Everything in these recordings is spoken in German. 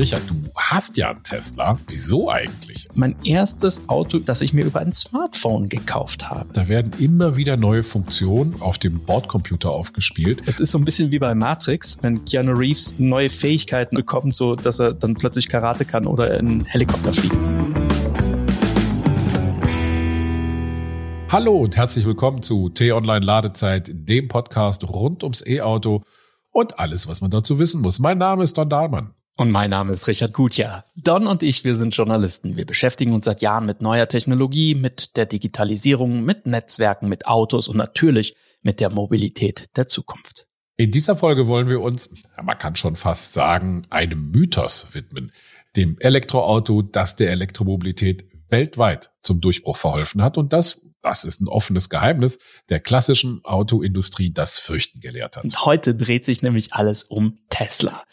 Richard, du hast ja einen Tesla. Wieso eigentlich? Mein erstes Auto, das ich mir über ein Smartphone gekauft habe. Da werden immer wieder neue Funktionen auf dem Bordcomputer aufgespielt. Es ist so ein bisschen wie bei Matrix, wenn Keanu Reeves neue Fähigkeiten bekommt, so dass er dann plötzlich Karate kann oder in Helikopter fliegt. Hallo und herzlich willkommen zu T-Online Ladezeit, dem Podcast rund ums E-Auto und alles, was man dazu wissen muss. Mein Name ist Don Dahlmann. Und mein Name ist Richard Gutjahr. Don und ich, wir sind Journalisten. Wir beschäftigen uns seit Jahren mit neuer Technologie, mit der Digitalisierung, mit Netzwerken, mit Autos und natürlich mit der Mobilität der Zukunft. In dieser Folge wollen wir uns, man kann schon fast sagen, einem Mythos widmen. Dem Elektroauto, das der Elektromobilität weltweit zum Durchbruch verholfen hat und das das ist ein offenes Geheimnis, der klassischen Autoindustrie das Fürchten gelehrt hat. Und heute dreht sich nämlich alles um Tesla.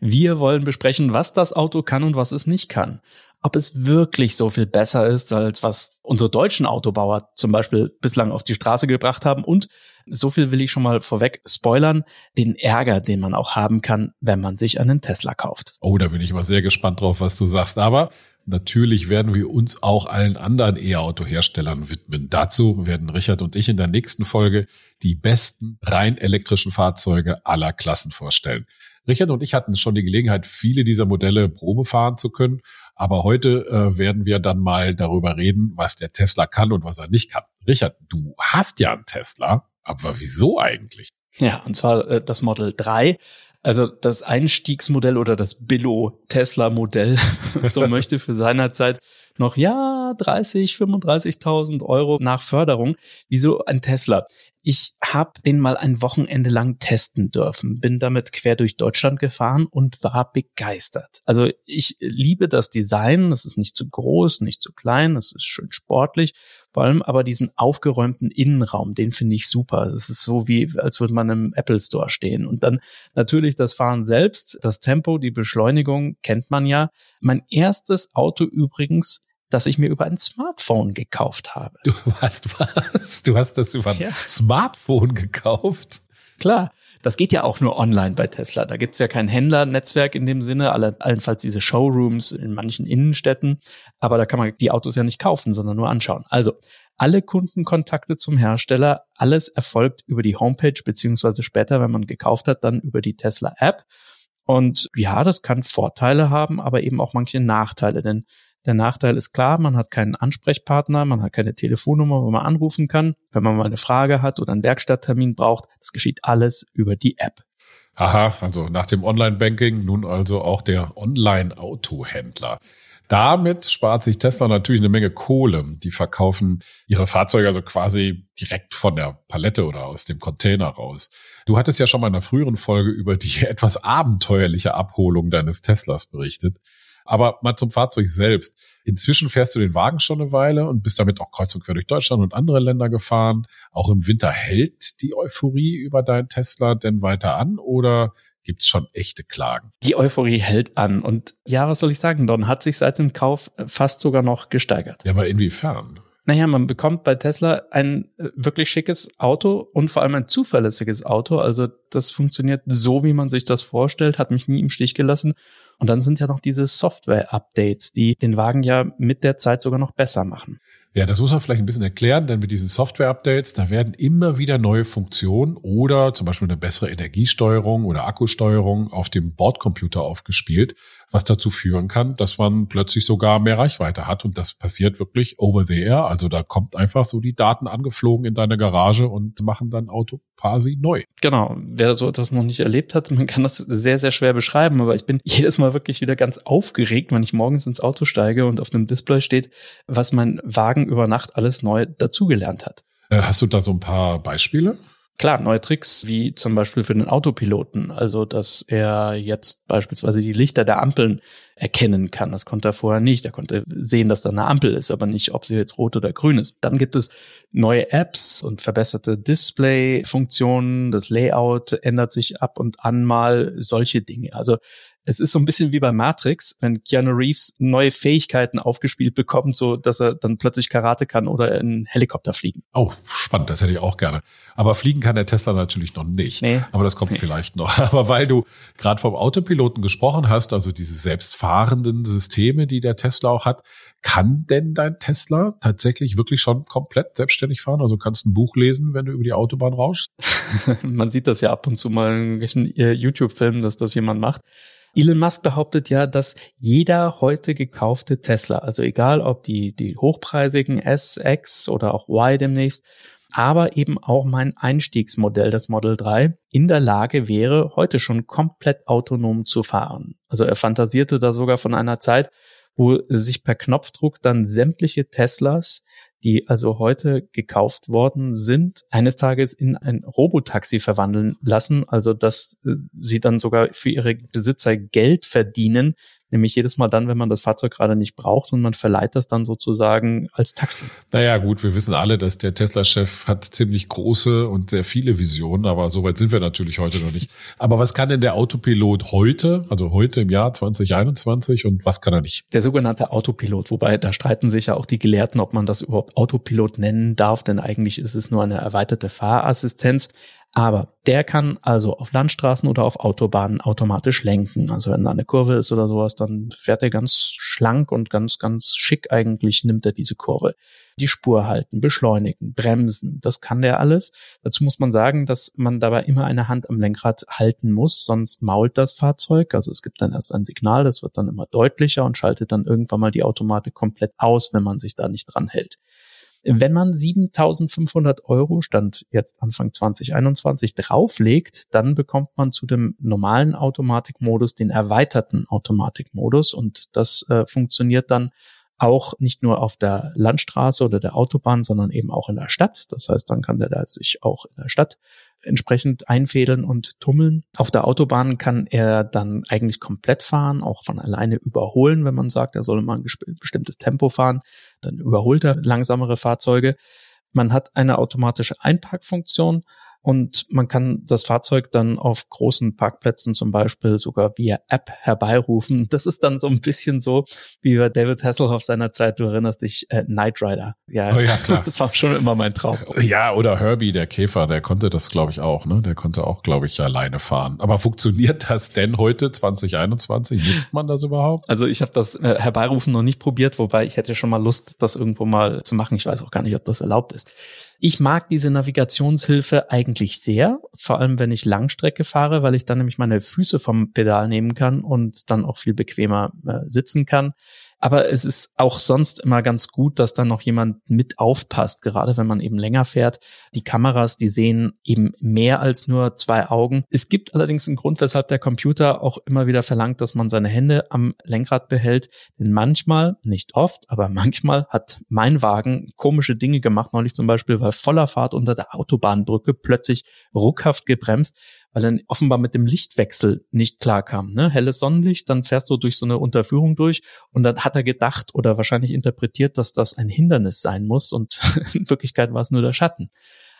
Wir wollen besprechen, was das Auto kann und was es nicht kann. Ob es wirklich so viel besser ist, als was unsere deutschen Autobauer zum Beispiel bislang auf die Straße gebracht haben. Und so viel will ich schon mal vorweg spoilern, den Ärger, den man auch haben kann, wenn man sich einen Tesla kauft. Oh, da bin ich mal sehr gespannt drauf, was du sagst. Aber Natürlich werden wir uns auch allen anderen E-Auto-Herstellern widmen. Dazu werden Richard und ich in der nächsten Folge die besten rein elektrischen Fahrzeuge aller Klassen vorstellen. Richard und ich hatten schon die Gelegenheit, viele dieser Modelle Probe fahren zu können. Aber heute äh, werden wir dann mal darüber reden, was der Tesla kann und was er nicht kann. Richard, du hast ja einen Tesla, aber wieso eigentlich? Ja, und zwar äh, das Model 3. Also das Einstiegsmodell oder das Billo-Tesla-Modell, so möchte für seiner Zeit noch, ja, 30, 35.000 Euro nach Förderung. Wieso ein Tesla? Ich habe den mal ein Wochenende lang testen dürfen, bin damit quer durch Deutschland gefahren und war begeistert. Also ich liebe das Design, es ist nicht zu groß, nicht zu klein, es ist schön sportlich, vor allem aber diesen aufgeräumten Innenraum, den finde ich super. Es ist so wie, als würde man im Apple Store stehen. Und dann natürlich das Fahren selbst, das Tempo, die Beschleunigung kennt man ja. Mein erstes Auto übrigens das ich mir über ein Smartphone gekauft habe. Du hast was? Du hast das über ein ja. Smartphone gekauft? Klar. Das geht ja auch nur online bei Tesla. Da gibt's ja kein Händlernetzwerk in dem Sinne, alle, allenfalls diese Showrooms in manchen Innenstädten. Aber da kann man die Autos ja nicht kaufen, sondern nur anschauen. Also alle Kundenkontakte zum Hersteller, alles erfolgt über die Homepage, beziehungsweise später, wenn man gekauft hat, dann über die Tesla App. Und ja, das kann Vorteile haben, aber eben auch manche Nachteile, denn der Nachteil ist klar, man hat keinen Ansprechpartner, man hat keine Telefonnummer, wo man anrufen kann. Wenn man mal eine Frage hat oder einen Werkstatttermin braucht, das geschieht alles über die App. Aha, also nach dem Online-Banking nun also auch der Online-Autohändler. Damit spart sich Tesla natürlich eine Menge Kohle. Die verkaufen ihre Fahrzeuge also quasi direkt von der Palette oder aus dem Container raus. Du hattest ja schon mal in einer früheren Folge über die etwas abenteuerliche Abholung deines Teslas berichtet. Aber mal zum Fahrzeug selbst. Inzwischen fährst du den Wagen schon eine Weile und bist damit auch kreuz und quer durch Deutschland und andere Länder gefahren. Auch im Winter hält die Euphorie über deinen Tesla denn weiter an oder gibt's schon echte Klagen? Die Euphorie hält an und ja, was soll ich sagen, Don hat sich seit dem Kauf fast sogar noch gesteigert. Ja, aber inwiefern? Naja, man bekommt bei Tesla ein äh, wirklich schickes Auto und vor allem ein zuverlässiges Auto. Also das funktioniert so, wie man sich das vorstellt, hat mich nie im Stich gelassen. Und dann sind ja noch diese Software-Updates, die den Wagen ja mit der Zeit sogar noch besser machen. Ja, das muss man vielleicht ein bisschen erklären, denn mit diesen Software-Updates, da werden immer wieder neue Funktionen oder zum Beispiel eine bessere Energiesteuerung oder Akkusteuerung auf dem Bordcomputer aufgespielt, was dazu führen kann, dass man plötzlich sogar mehr Reichweite hat. Und das passiert wirklich over the air. Also da kommt einfach so die Daten angeflogen in deine Garage und machen dann Auto quasi neu. Genau. Wer so etwas noch nicht erlebt hat, man kann das sehr, sehr schwer beschreiben, aber ich bin jedes Mal wirklich wieder ganz aufgeregt, wenn ich morgens ins Auto steige und auf dem Display steht, was mein Wagen über Nacht alles neu dazugelernt hat. Äh, hast du da so ein paar Beispiele? Klar, neue Tricks, wie zum Beispiel für den Autopiloten, also dass er jetzt beispielsweise die Lichter der Ampeln erkennen kann. Das konnte er vorher nicht. Er konnte sehen, dass da eine Ampel ist, aber nicht, ob sie jetzt rot oder grün ist. Dann gibt es neue Apps und verbesserte Display-Funktionen. Das Layout ändert sich ab und an mal solche Dinge. Also Es ist so ein bisschen wie bei Matrix, wenn Keanu Reeves neue Fähigkeiten aufgespielt bekommt, so dass er dann plötzlich Karate kann oder in Helikopter fliegen. Oh, spannend, das hätte ich auch gerne. Aber fliegen kann der Tesla natürlich noch nicht. Nee. Aber das kommt nee. vielleicht noch. Aber weil du gerade vom Autopiloten gesprochen hast, also diese selbstfahrenden Systeme, die der Tesla auch hat, kann denn dein Tesla tatsächlich wirklich schon komplett selbstständig fahren? Also kannst ein Buch lesen, wenn du über die Autobahn rauschst? Man sieht das ja ab und zu mal in irgendwelchen äh, YouTube-Filmen, dass das jemand macht. Elon Musk behauptet ja, dass jeder heute gekaufte Tesla, also egal ob die, die hochpreisigen S, X oder auch Y demnächst, aber eben auch mein Einstiegsmodell, das Model 3, in der Lage wäre, heute schon komplett autonom zu fahren. Also er fantasierte da sogar von einer Zeit, wo sich per Knopfdruck dann sämtliche Teslas die also heute gekauft worden sind, eines Tages in ein Robotaxi verwandeln lassen, also dass äh, sie dann sogar für ihre Besitzer Geld verdienen, Nämlich jedes Mal dann, wenn man das Fahrzeug gerade nicht braucht und man verleiht das dann sozusagen als Taxi. Naja, gut, wir wissen alle, dass der Tesla-Chef hat ziemlich große und sehr viele Visionen, aber so weit sind wir natürlich heute noch nicht. Aber was kann denn der Autopilot heute, also heute im Jahr 2021 und was kann er nicht? Der sogenannte Autopilot, wobei da streiten sich ja auch die Gelehrten, ob man das überhaupt Autopilot nennen darf, denn eigentlich ist es nur eine erweiterte Fahrassistenz. Aber der kann also auf Landstraßen oder auf Autobahnen automatisch lenken. Also wenn da eine Kurve ist oder sowas, dann fährt er ganz schlank und ganz, ganz schick eigentlich nimmt er diese Kurve. Die Spur halten, beschleunigen, bremsen, das kann der alles. Dazu muss man sagen, dass man dabei immer eine Hand am Lenkrad halten muss, sonst mault das Fahrzeug. Also es gibt dann erst ein Signal, das wird dann immer deutlicher und schaltet dann irgendwann mal die Automatik komplett aus, wenn man sich da nicht dran hält. Wenn man 7500 Euro, stand jetzt Anfang 2021, drauflegt, dann bekommt man zu dem normalen Automatikmodus den erweiterten Automatikmodus und das äh, funktioniert dann auch nicht nur auf der Landstraße oder der Autobahn, sondern eben auch in der Stadt. Das heißt, dann kann der da sich auch in der Stadt entsprechend einfädeln und tummeln. Auf der Autobahn kann er dann eigentlich komplett fahren, auch von alleine überholen, wenn man sagt, er soll mal ein bestimmtes Tempo fahren, dann überholt er langsamere Fahrzeuge. Man hat eine automatische Einparkfunktion und man kann das Fahrzeug dann auf großen Parkplätzen zum Beispiel sogar via App herbeirufen. Das ist dann so ein bisschen so wie bei David Hasselhoff seiner Zeit, du erinnerst dich, äh, Knight Rider. Ja, oh ja, klar. Das war schon immer mein Traum. Ja, oder Herbie, der Käfer, der konnte das, glaube ich, auch. Ne? Der konnte auch, glaube ich, alleine fahren. Aber funktioniert das denn heute, 2021? Nutzt man das überhaupt? Also ich habe das äh, Herbeirufen noch nicht probiert, wobei ich hätte schon mal Lust, das irgendwo mal zu machen. Ich weiß auch gar nicht, ob das erlaubt ist. Ich mag diese Navigationshilfe eigentlich sehr, vor allem wenn ich Langstrecke fahre, weil ich dann nämlich meine Füße vom Pedal nehmen kann und dann auch viel bequemer äh, sitzen kann. Aber es ist auch sonst immer ganz gut, dass da noch jemand mit aufpasst, gerade wenn man eben länger fährt. Die Kameras, die sehen eben mehr als nur zwei Augen. Es gibt allerdings einen Grund, weshalb der Computer auch immer wieder verlangt, dass man seine Hände am Lenkrad behält. Denn manchmal, nicht oft, aber manchmal hat mein Wagen komische Dinge gemacht. Neulich zum Beispiel war voller Fahrt unter der Autobahnbrücke plötzlich ruckhaft gebremst, weil er offenbar mit dem Lichtwechsel nicht klarkam. Ne? Helles Sonnenlicht, dann fährst du durch so eine Unterführung durch und dann hat er gedacht oder wahrscheinlich interpretiert, dass das ein Hindernis sein muss und in Wirklichkeit war es nur der Schatten.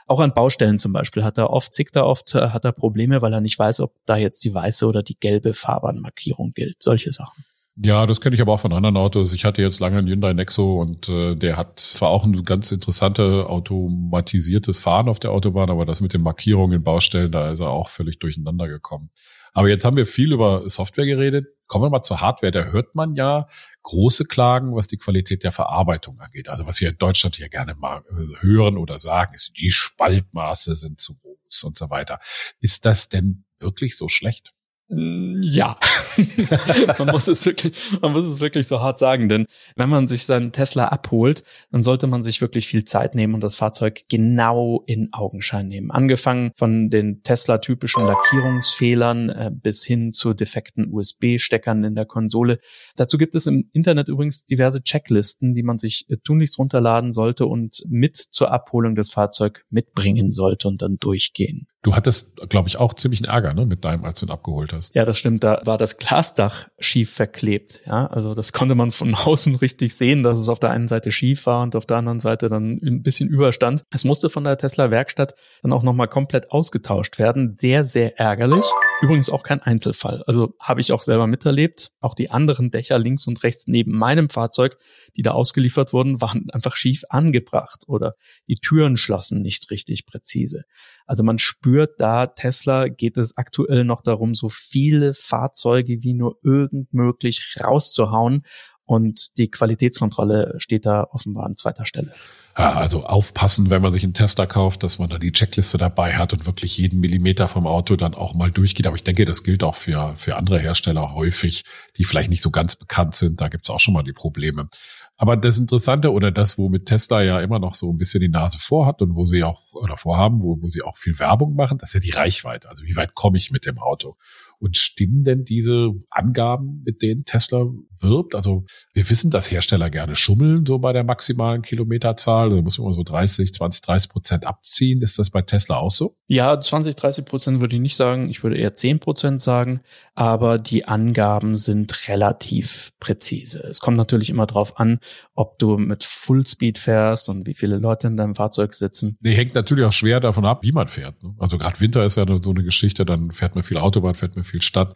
Auch an Baustellen zum Beispiel hat er oft, zickt er oft, äh, hat er Probleme, weil er nicht weiß, ob da jetzt die weiße oder die gelbe Fahrbahnmarkierung gilt. Solche Sachen. Ja, das kenne ich aber auch von anderen Autos. Ich hatte jetzt lange einen Hyundai Nexo und äh, der hat zwar auch ein ganz interessantes automatisiertes Fahren auf der Autobahn, aber das mit den Markierungen in Baustellen, da ist er auch völlig durcheinander gekommen. Aber jetzt haben wir viel über Software geredet. Kommen wir mal zur Hardware. Da hört man ja große Klagen, was die Qualität der Verarbeitung angeht. Also was wir in Deutschland ja gerne mal äh, hören oder sagen, ist, die Spaltmaße sind zu groß und so weiter. Ist das denn wirklich so schlecht? Ja, man muss es wirklich, man muss es wirklich so hart sagen, denn wenn man sich seinen Tesla abholt, dann sollte man sich wirklich viel Zeit nehmen und das Fahrzeug genau in Augenschein nehmen. Angefangen von den Tesla-typischen Lackierungsfehlern äh, bis hin zu defekten USB-Steckern in der Konsole. Dazu gibt es im Internet übrigens diverse Checklisten, die man sich äh, tunlichst runterladen sollte und mit zur Abholung des Fahrzeugs mitbringen sollte und dann durchgehen. Du hattest, glaube ich, auch ziemlich einen Ärger ne, mit deinem, als du ihn abgeholt hast. Ja, das stimmt. Da war das Glasdach schief verklebt. Ja, also das konnte man von außen richtig sehen, dass es auf der einen Seite schief war und auf der anderen Seite dann ein bisschen überstand. Es musste von der Tesla Werkstatt dann auch nochmal komplett ausgetauscht werden. Sehr, sehr ärgerlich. Übrigens auch kein Einzelfall. Also habe ich auch selber miterlebt. Auch die anderen Dächer links und rechts neben meinem Fahrzeug, die da ausgeliefert wurden, waren einfach schief angebracht oder die Türen schlossen nicht richtig präzise. Also man spürt da, Tesla geht es aktuell noch darum, so viele Fahrzeuge wie nur irgend möglich rauszuhauen und die Qualitätskontrolle steht da offenbar an zweiter Stelle. Ja, also aufpassen, wenn man sich einen Tesla kauft, dass man da die Checkliste dabei hat und wirklich jeden Millimeter vom Auto dann auch mal durchgeht. Aber ich denke, das gilt auch für, für andere Hersteller häufig, die vielleicht nicht so ganz bekannt sind. Da gibt's auch schon mal die Probleme. Aber das Interessante oder das, womit Tesla ja immer noch so ein bisschen die Nase vorhat und wo sie auch oder vorhaben, wo, wo sie auch viel Werbung machen, das ist ja die Reichweite. Also wie weit komme ich mit dem Auto? Und stimmen denn diese Angaben, mit denen Tesla wirbt? Also wir wissen, dass Hersteller gerne schummeln, so bei der maximalen Kilometerzahl. Da muss man so 30, 20, 30 Prozent abziehen. Ist das bei Tesla auch so? Ja, 20, 30 Prozent würde ich nicht sagen. Ich würde eher 10 Prozent sagen. Aber die Angaben sind relativ präzise. Es kommt natürlich immer drauf an, ob du mit Fullspeed fährst und wie viele Leute in deinem Fahrzeug sitzen. Nee, hängt natürlich auch schwer davon ab, wie man fährt. Ne? Also gerade Winter ist ja so eine Geschichte, dann fährt man viel Autobahn, fährt man viel Stadt.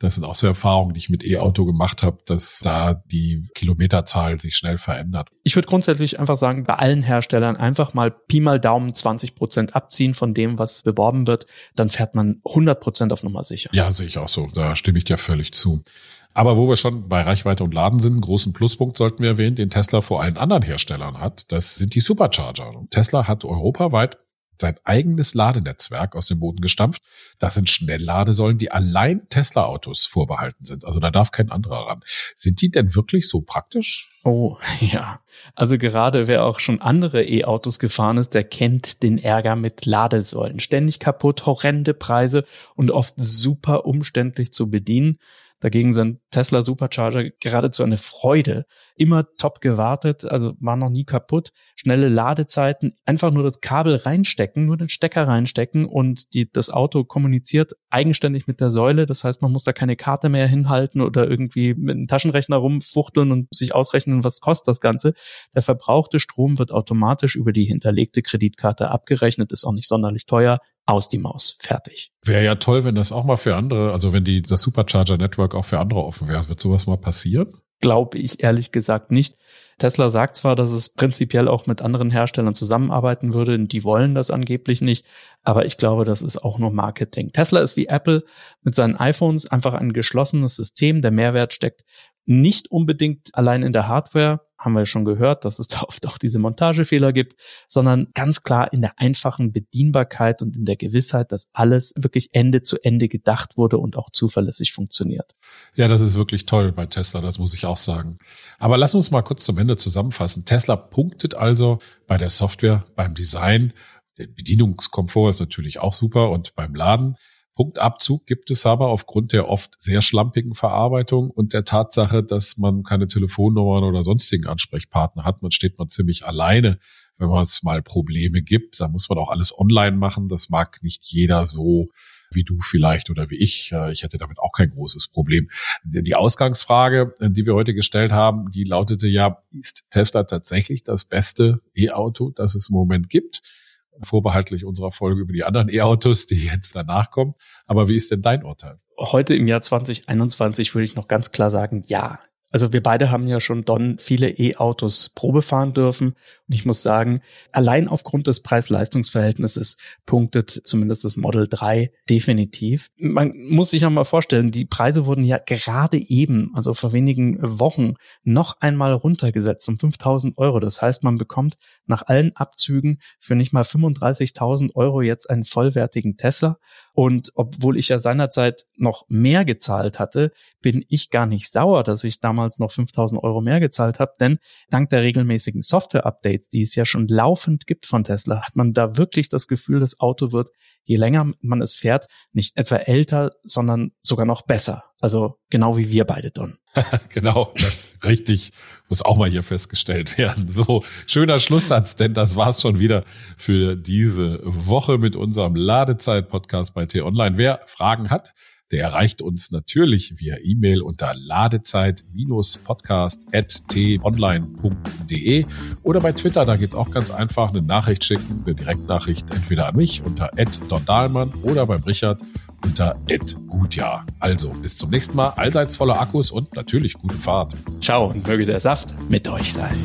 Das sind auch so Erfahrungen, die ich mit E-Auto gemacht habe, dass da die Kilometerzahl sich schnell verändert. Ich würde grundsätzlich einfach sagen, bei allen Herstellern einfach mal Pi mal Daumen 20 Prozent abziehen von dem, was beworben wird. Dann fährt man 100 Prozent auf Nummer sicher. Ja, sehe ich auch so. Da stimme ich dir völlig zu. Aber wo wir schon bei Reichweite und Laden sind, einen großen Pluspunkt sollten wir erwähnen, den Tesla vor allen anderen Herstellern hat. Das sind die Supercharger. Tesla hat europaweit sein eigenes Ladenetzwerk aus dem Boden gestampft. Das sind Schnellladesäulen, die allein Tesla-Autos vorbehalten sind. Also da darf kein anderer ran. Sind die denn wirklich so praktisch? Oh, ja. Also gerade wer auch schon andere E-Autos gefahren ist, der kennt den Ärger mit Ladesäulen. Ständig kaputt, horrende Preise und oft super umständlich zu bedienen. Dagegen sind Tesla Supercharger geradezu eine Freude. Immer top gewartet, also war noch nie kaputt. Schnelle Ladezeiten, einfach nur das Kabel reinstecken, nur den Stecker reinstecken und die, das Auto kommuniziert eigenständig mit der Säule. Das heißt, man muss da keine Karte mehr hinhalten oder irgendwie mit einem Taschenrechner rumfuchteln und sich ausrechnen, was kostet das Ganze. Der verbrauchte Strom wird automatisch über die hinterlegte Kreditkarte abgerechnet, ist auch nicht sonderlich teuer aus die Maus. Fertig. Wäre ja toll, wenn das auch mal für andere, also wenn die das Supercharger Network auch für andere offen wäre. Wird sowas mal passieren? Glaube ich ehrlich gesagt nicht. Tesla sagt zwar, dass es prinzipiell auch mit anderen Herstellern zusammenarbeiten würde, die wollen das angeblich nicht, aber ich glaube, das ist auch nur Marketing. Tesla ist wie Apple mit seinen iPhones einfach ein geschlossenes System. Der Mehrwert steckt nicht unbedingt allein in der Hardware, haben wir schon gehört, dass es da oft auch diese Montagefehler gibt, sondern ganz klar in der einfachen Bedienbarkeit und in der Gewissheit, dass alles wirklich Ende zu Ende gedacht wurde und auch zuverlässig funktioniert. Ja, das ist wirklich toll bei Tesla, das muss ich auch sagen. Aber lass uns mal kurz zum Ende zusammenfassen. Tesla punktet also bei der Software, beim Design, der Bedienungskomfort ist natürlich auch super und beim Laden Punktabzug gibt es aber aufgrund der oft sehr schlampigen Verarbeitung und der Tatsache, dass man keine Telefonnummern oder sonstigen Ansprechpartner hat. Man steht man ziemlich alleine, wenn man es mal Probleme gibt. Da muss man auch alles online machen. Das mag nicht jeder so wie du vielleicht oder wie ich. Äh, ich hätte damit auch kein großes Problem. Die Ausgangsfrage, äh, die wir heute gestellt haben, die lautete ja, ist Tesla tatsächlich das beste E-Auto, das es im Moment gibt? Vorbehaltlich unserer Folge über die anderen E-Autos, die jetzt danach kommen. Aber wie ist denn dein Urteil? Heute im Jahr 2021 würde ich noch ganz klar sagen, ja, also wir beide haben ja schon Don viele E-Autos Probe fahren dürfen. Und ich muss sagen, allein aufgrund des Preis-Leistungs-Verhältnisses punktet zumindest das Model 3 definitiv. Man muss sich ja mal vorstellen, die Preise wurden ja gerade eben, also vor wenigen Wochen, noch einmal runtergesetzt um 5000 Euro. Das heißt, man bekommt nach allen Abzügen für nicht mal 35.000 Euro jetzt einen vollwertigen Tesla. Und obwohl ich ja seinerzeit noch mehr gezahlt hatte, bin ich gar nicht sauer, dass ich damals noch 5000 Euro mehr gezahlt habe, denn dank der regelmäßigen Software-Updates, die es ja schon laufend gibt von Tesla, hat man da wirklich das Gefühl, das Auto wird, je länger man es fährt, nicht etwa älter, sondern sogar noch besser. Also genau wie wir beide, Don. genau, das richtig muss auch mal hier festgestellt werden. So, schöner Schlusssatz, denn das war's schon wieder für diese Woche mit unserem Ladezeit-Podcast bei T-Online. Wer Fragen hat, der erreicht uns natürlich via E-Mail unter ladezeit-podcast.t-online.de oder bei Twitter, da geht's auch ganz einfach, eine Nachricht schicken, eine Direktnachricht entweder an mich unter @dondalmann oder beim Richard unter @gutjahr. Also bis zum nächsten Mal, allseits voller Akkus und natürlich gute Fahrt. Ciao und möge der Saft mit euch sein.